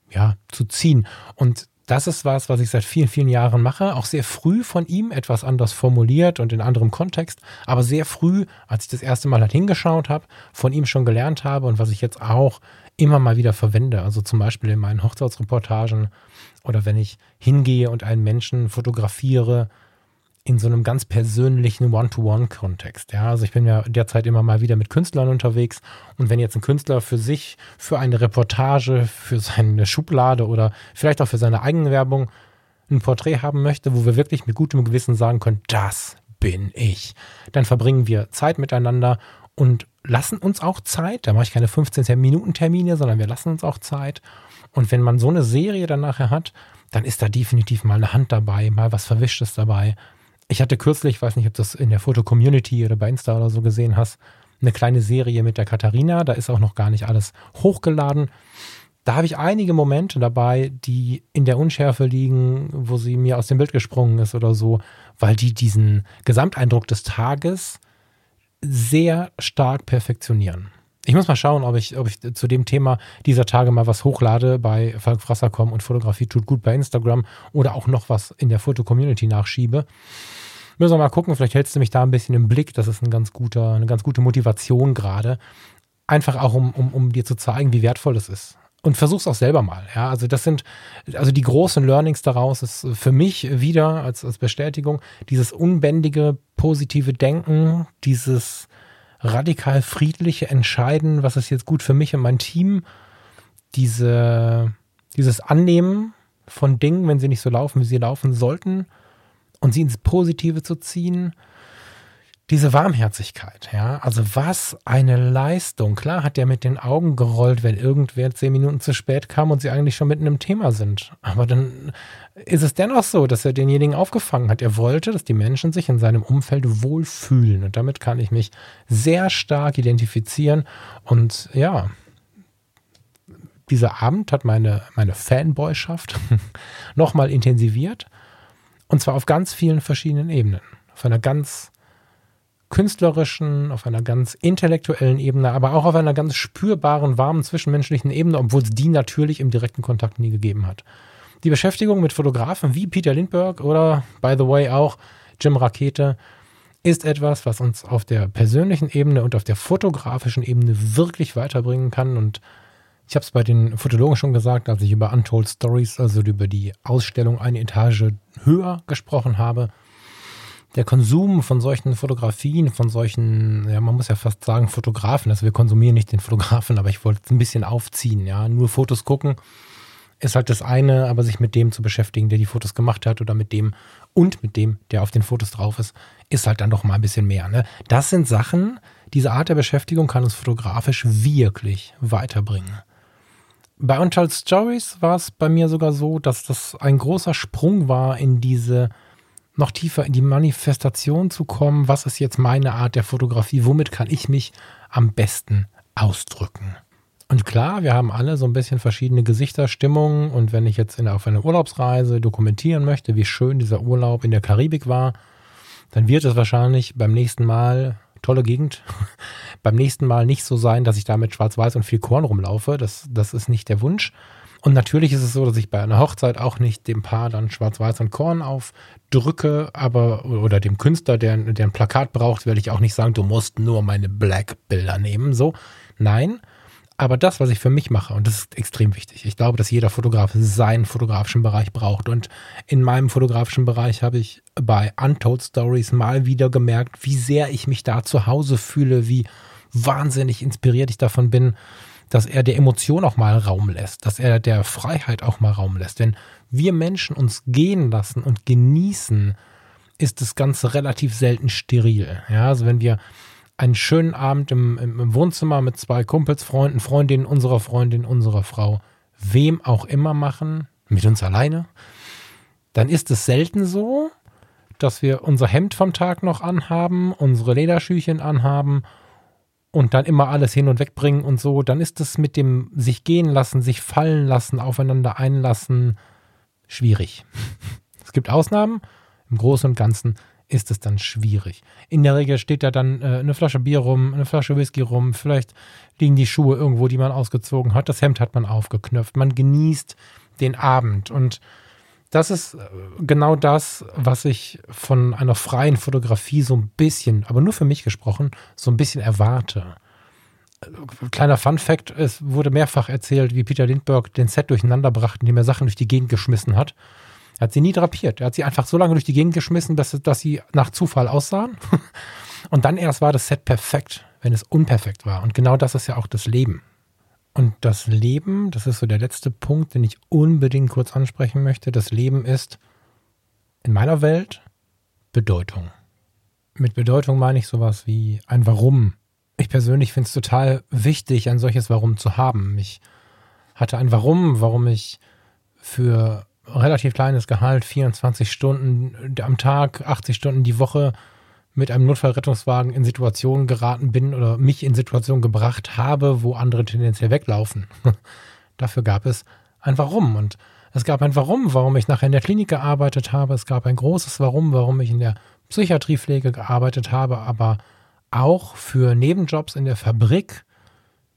ja, zu ziehen. Und das ist was, was ich seit vielen, vielen Jahren mache. Auch sehr früh von ihm etwas anders formuliert und in anderem Kontext. Aber sehr früh, als ich das erste Mal halt hingeschaut habe, von ihm schon gelernt habe und was ich jetzt auch immer mal wieder verwende. Also zum Beispiel in meinen Hochzeitsreportagen oder wenn ich hingehe und einen Menschen fotografiere, in so einem ganz persönlichen One-to-One-Kontext. Ja, also ich bin ja derzeit immer mal wieder mit Künstlern unterwegs und wenn jetzt ein Künstler für sich, für eine Reportage, für seine Schublade oder vielleicht auch für seine Eigenwerbung ein Porträt haben möchte, wo wir wirklich mit gutem Gewissen sagen können, das bin ich, dann verbringen wir Zeit miteinander und lassen uns auch Zeit. Da mache ich keine 15 Minuten Termine, sondern wir lassen uns auch Zeit. Und wenn man so eine Serie dann nachher hat, dann ist da definitiv mal eine Hand dabei, mal was Verwischtes dabei, ich hatte kürzlich, weiß nicht, ob das in der Foto-Community oder bei Insta oder so gesehen hast, eine kleine Serie mit der Katharina. Da ist auch noch gar nicht alles hochgeladen. Da habe ich einige Momente dabei, die in der Unschärfe liegen, wo sie mir aus dem Bild gesprungen ist oder so, weil die diesen Gesamteindruck des Tages sehr stark perfektionieren. Ich muss mal schauen, ob ich, ob ich zu dem Thema dieser Tage mal was hochlade bei Falk Frasser.com und Fotografie tut gut bei Instagram oder auch noch was in der Foto-Community nachschiebe. Müssen wir mal gucken, vielleicht hältst du mich da ein bisschen im Blick. Das ist ein ganz guter, eine ganz gute Motivation gerade. Einfach auch, um, um, um dir zu zeigen, wie wertvoll das ist. Und versuch's auch selber mal. Ja, also das sind, also die großen Learnings daraus ist für mich wieder als, als Bestätigung dieses unbändige, positive Denken, dieses, radikal friedliche Entscheiden, was ist jetzt gut für mich und mein Team, diese, dieses Annehmen von Dingen, wenn sie nicht so laufen, wie sie laufen sollten, und sie ins Positive zu ziehen diese Warmherzigkeit, ja, also was eine Leistung. Klar hat der mit den Augen gerollt, wenn irgendwer zehn Minuten zu spät kam und sie eigentlich schon mitten im Thema sind. Aber dann ist es dennoch so, dass er denjenigen aufgefangen hat. Er wollte, dass die Menschen sich in seinem Umfeld wohlfühlen. Und damit kann ich mich sehr stark identifizieren. Und ja, dieser Abend hat meine, meine Fanboyschaft nochmal intensiviert. Und zwar auf ganz vielen verschiedenen Ebenen. Auf einer ganz künstlerischen, auf einer ganz intellektuellen Ebene, aber auch auf einer ganz spürbaren, warmen zwischenmenschlichen Ebene, obwohl es die natürlich im direkten Kontakt nie gegeben hat. Die Beschäftigung mit Fotografen wie Peter Lindbergh oder, by the way, auch Jim Rakete ist etwas, was uns auf der persönlichen Ebene und auf der fotografischen Ebene wirklich weiterbringen kann. Und ich habe es bei den Fotologen schon gesagt, als ich über Untold Stories, also über die Ausstellung eine Etage höher gesprochen habe der Konsum von solchen Fotografien, von solchen, ja, man muss ja fast sagen, Fotografen, also wir konsumieren nicht den Fotografen, aber ich wollte es ein bisschen aufziehen, ja, nur Fotos gucken ist halt das eine, aber sich mit dem zu beschäftigen, der die Fotos gemacht hat oder mit dem und mit dem, der auf den Fotos drauf ist, ist halt dann doch mal ein bisschen mehr. Ne? Das sind Sachen, diese Art der Beschäftigung kann uns fotografisch wirklich weiterbringen. Bei Untold Stories war es bei mir sogar so, dass das ein großer Sprung war in diese noch tiefer in die Manifestation zu kommen, was ist jetzt meine Art der Fotografie, womit kann ich mich am besten ausdrücken. Und klar, wir haben alle so ein bisschen verschiedene Gesichterstimmungen und wenn ich jetzt in, auf eine Urlaubsreise dokumentieren möchte, wie schön dieser Urlaub in der Karibik war, dann wird es wahrscheinlich beim nächsten Mal, tolle Gegend, beim nächsten Mal nicht so sein, dass ich da mit Schwarz-Weiß und viel Korn rumlaufe. Das, das ist nicht der Wunsch. Und natürlich ist es so, dass ich bei einer Hochzeit auch nicht dem Paar dann Schwarz-Weiß und Korn aufdrücke, aber oder dem Künstler, der, der ein Plakat braucht, werde ich auch nicht sagen, du musst nur meine Black-Bilder nehmen. So, nein. Aber das, was ich für mich mache, und das ist extrem wichtig. Ich glaube, dass jeder Fotograf seinen fotografischen Bereich braucht. Und in meinem fotografischen Bereich habe ich bei Untold Stories mal wieder gemerkt, wie sehr ich mich da zu Hause fühle, wie wahnsinnig inspiriert ich davon bin dass er der Emotion auch mal Raum lässt, dass er der Freiheit auch mal Raum lässt. Wenn wir Menschen uns gehen lassen und genießen, ist das Ganze relativ selten steril. Ja, also wenn wir einen schönen Abend im, im Wohnzimmer mit zwei Kumpels, Freunden, Freundinnen unserer Freundin, unserer Frau, wem auch immer machen, mit uns alleine, dann ist es selten so, dass wir unser Hemd vom Tag noch anhaben, unsere Lederschüchen anhaben und dann immer alles hin und weg bringen und so, dann ist es mit dem sich gehen lassen, sich fallen lassen, aufeinander einlassen schwierig. Es gibt Ausnahmen, im Großen und Ganzen ist es dann schwierig. In der Regel steht da dann äh, eine Flasche Bier rum, eine Flasche Whisky rum, vielleicht liegen die Schuhe irgendwo, die man ausgezogen hat, das Hemd hat man aufgeknöpft, man genießt den Abend und das ist äh, genau das, was ich von einer freien Fotografie so ein bisschen, aber nur für mich gesprochen, so ein bisschen erwarte. Äh, kleiner Fun Fact, es wurde mehrfach erzählt, wie Peter Lindbergh den Set durcheinander brachte, indem er Sachen durch die Gegend geschmissen hat. Er hat sie nie drapiert. Er hat sie einfach so lange durch die Gegend geschmissen, dass, dass sie nach Zufall aussahen. Und dann erst war das Set perfekt, wenn es unperfekt war. Und genau das ist ja auch das Leben. Und das Leben, das ist so der letzte Punkt, den ich unbedingt kurz ansprechen möchte. Das Leben ist in meiner Welt Bedeutung. Mit Bedeutung meine ich sowas wie ein Warum. Ich persönlich finde es total wichtig, ein solches Warum zu haben. Ich hatte ein Warum, warum ich für relativ kleines Gehalt, 24 Stunden am Tag, 80 Stunden die Woche mit einem Notfallrettungswagen in Situationen geraten bin oder mich in Situationen gebracht habe, wo andere tendenziell weglaufen. Dafür gab es ein Warum. Und es gab ein Warum, warum ich nachher in der Klinik gearbeitet habe. Es gab ein großes Warum, warum ich in der Psychiatriepflege gearbeitet habe, aber auch für Nebenjobs in der Fabrik,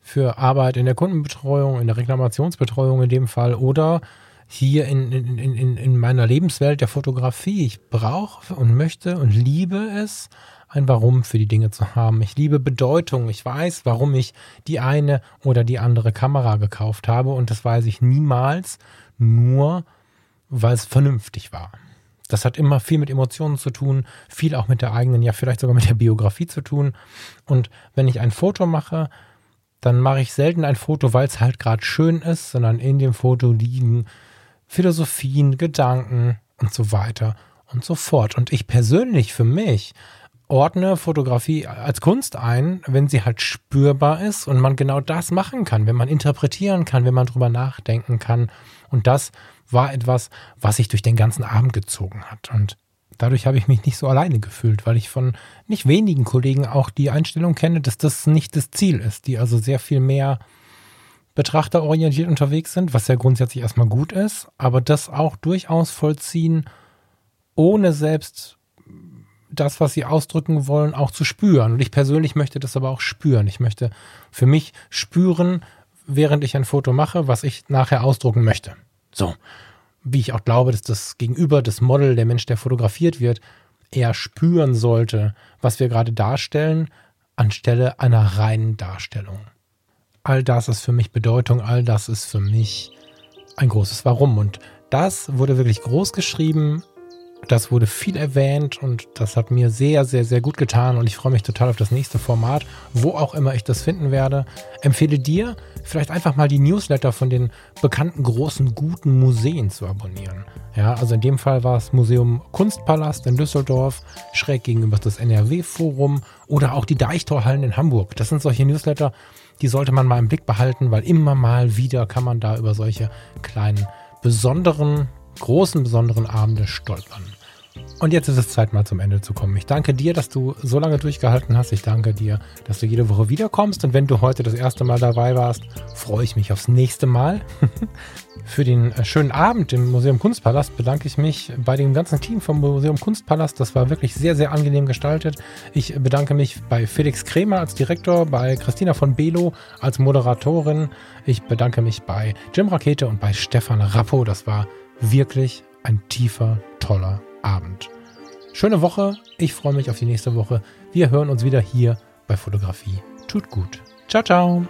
für Arbeit in der Kundenbetreuung, in der Reklamationsbetreuung in dem Fall oder hier in, in, in, in meiner Lebenswelt der Fotografie. Ich brauche und möchte und liebe es, ein Warum für die Dinge zu haben. Ich liebe Bedeutung. Ich weiß, warum ich die eine oder die andere Kamera gekauft habe und das weiß ich niemals nur, weil es vernünftig war. Das hat immer viel mit Emotionen zu tun, viel auch mit der eigenen, ja vielleicht sogar mit der Biografie zu tun. Und wenn ich ein Foto mache, dann mache ich selten ein Foto, weil es halt gerade schön ist, sondern in dem Foto liegen Philosophien, Gedanken und so weiter und so fort. Und ich persönlich für mich ordne Fotografie als Kunst ein, wenn sie halt spürbar ist und man genau das machen kann, wenn man interpretieren kann, wenn man drüber nachdenken kann. Und das war etwas, was sich durch den ganzen Abend gezogen hat. Und dadurch habe ich mich nicht so alleine gefühlt, weil ich von nicht wenigen Kollegen auch die Einstellung kenne, dass das nicht das Ziel ist, die also sehr viel mehr betrachterorientiert unterwegs sind, was ja grundsätzlich erstmal gut ist, aber das auch durchaus vollziehen, ohne selbst das, was sie ausdrücken wollen, auch zu spüren. Und ich persönlich möchte das aber auch spüren. Ich möchte für mich spüren, während ich ein Foto mache, was ich nachher ausdrucken möchte. So. Wie ich auch glaube, dass das Gegenüber, das Model, der Mensch, der fotografiert wird, eher spüren sollte, was wir gerade darstellen, anstelle einer reinen Darstellung. All das ist für mich Bedeutung, all das ist für mich ein großes Warum. Und das wurde wirklich groß geschrieben, das wurde viel erwähnt und das hat mir sehr, sehr, sehr gut getan und ich freue mich total auf das nächste Format, wo auch immer ich das finden werde. Empfehle dir, vielleicht einfach mal die Newsletter von den bekannten großen, guten Museen zu abonnieren. Ja, also in dem Fall war es Museum Kunstpalast in Düsseldorf, schräg gegenüber das NRW-Forum oder auch die Deichtorhallen in Hamburg. Das sind solche Newsletter, die sollte man mal im Blick behalten, weil immer mal wieder kann man da über solche kleinen, besonderen, großen, besonderen Abende stolpern. Und jetzt ist es Zeit, mal zum Ende zu kommen. Ich danke dir, dass du so lange durchgehalten hast. Ich danke dir, dass du jede Woche wiederkommst. Und wenn du heute das erste Mal dabei warst, freue ich mich aufs nächste Mal. Für den äh, schönen Abend im Museum Kunstpalast bedanke ich mich bei dem ganzen Team vom Museum Kunstpalast. Das war wirklich sehr, sehr angenehm gestaltet. Ich bedanke mich bei Felix Kremer als Direktor, bei Christina von Belo als Moderatorin. Ich bedanke mich bei Jim Rakete und bei Stefan Rappo. Das war wirklich ein tiefer, toller Abend. Schöne Woche. Ich freue mich auf die nächste Woche. Wir hören uns wieder hier bei Fotografie. Tut gut. Ciao, ciao.